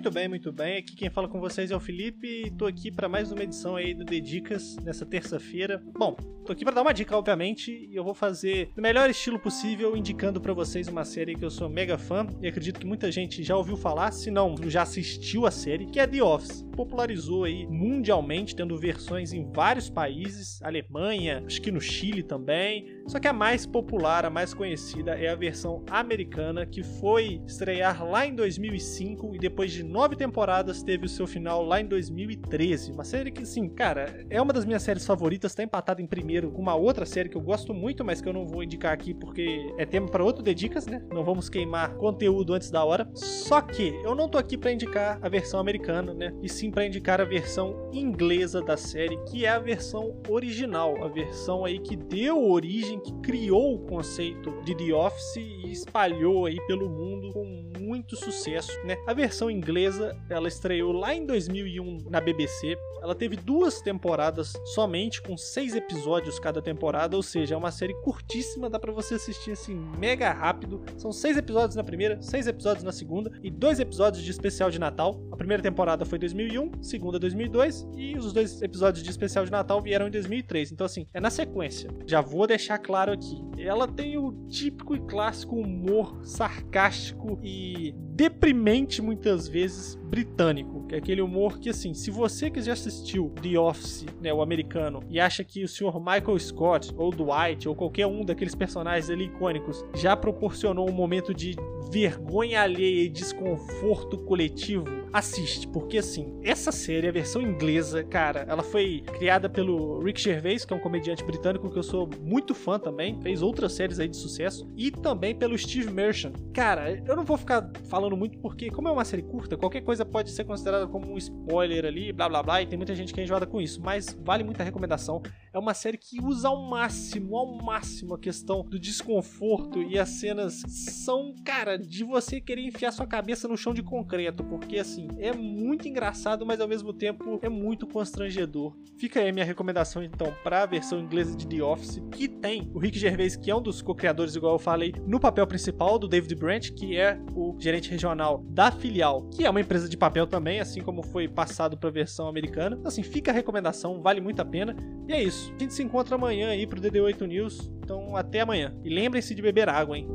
Muito bem, muito bem. Aqui quem fala com vocês é o Felipe e tô aqui para mais uma edição aí do Dedicas nessa terça-feira. Bom, tô aqui para dar uma dica, obviamente, e eu vou fazer no melhor estilo possível, indicando para vocês uma série que eu sou mega fã e acredito que muita gente já ouviu falar, se não já assistiu a série, que é The Office. Popularizou aí mundialmente, tendo versões em vários países, Alemanha, acho que no Chile também. Só que a mais popular, a mais conhecida é a versão americana que foi estrear lá em 2005 e depois de nove temporadas teve o seu final lá em 2013. Uma série que, sim, cara, é uma das minhas séries favoritas, tá empatada em primeiro com uma outra série que eu gosto muito, mas que eu não vou indicar aqui porque é tema para outro Dedicas, né? Não vamos queimar conteúdo antes da hora. Só que eu não tô aqui para indicar a versão americana, né? E sim para indicar a versão inglesa da série, que é a versão original, a versão aí que deu origem, que criou o conceito de The Office e espalhou aí pelo mundo com muito sucesso, né? A versão inglesa, ela estreou lá em 2001 na BBC. Ela teve duas temporadas somente, com seis episódios cada temporada, ou seja, é uma série curtíssima, dá para você assistir assim mega rápido. São seis episódios na primeira, seis episódios na segunda e dois episódios de especial de Natal. A primeira temporada foi 2001, segunda 2002 e os dois episódios de especial de Natal vieram em 2003. Então assim, é na sequência. Já vou deixar claro aqui. Ela tem o típico e clássico humor sarcástico e deprimente muitas vezes britânico, que é aquele humor que assim, se você que já assistiu The Office, né, o americano, e acha que o senhor Michael Scott ou Dwight ou qualquer um daqueles personagens ali icônicos já proporcionou um momento de vergonha alheia e desconforto coletivo, assiste, porque assim, essa série, a versão inglesa, cara, ela foi criada pelo Rick Gervais, que é um comediante britânico que eu sou muito fã também, fez outras séries aí de sucesso, e também pelo Steve Merchant. Cara, eu não vou ficar falando muito porque, como é uma série curta, qualquer coisa pode ser considerada como um spoiler ali, blá blá blá, e tem muita gente que é enjoada com isso, mas vale muita recomendação. É uma série que usa ao máximo, ao máximo a questão do desconforto e as cenas são, cara, de você querer enfiar sua cabeça no chão de concreto, porque assim, é muito engraçado, mas ao mesmo tempo é muito constrangedor. Fica aí minha recomendação então para a versão inglesa de The Office, que tem o Rick Gervais, que é um dos co-criadores, igual eu falei, no papel principal do David Branch, que é o gerente regional da filial, que é uma empresa de papel também, assim como foi passado para a versão americana. Então, assim, fica a recomendação, vale muito a pena. E é isso. A gente se encontra amanhã aí pro DD8 News. Então, até amanhã. E lembrem-se de beber água, hein?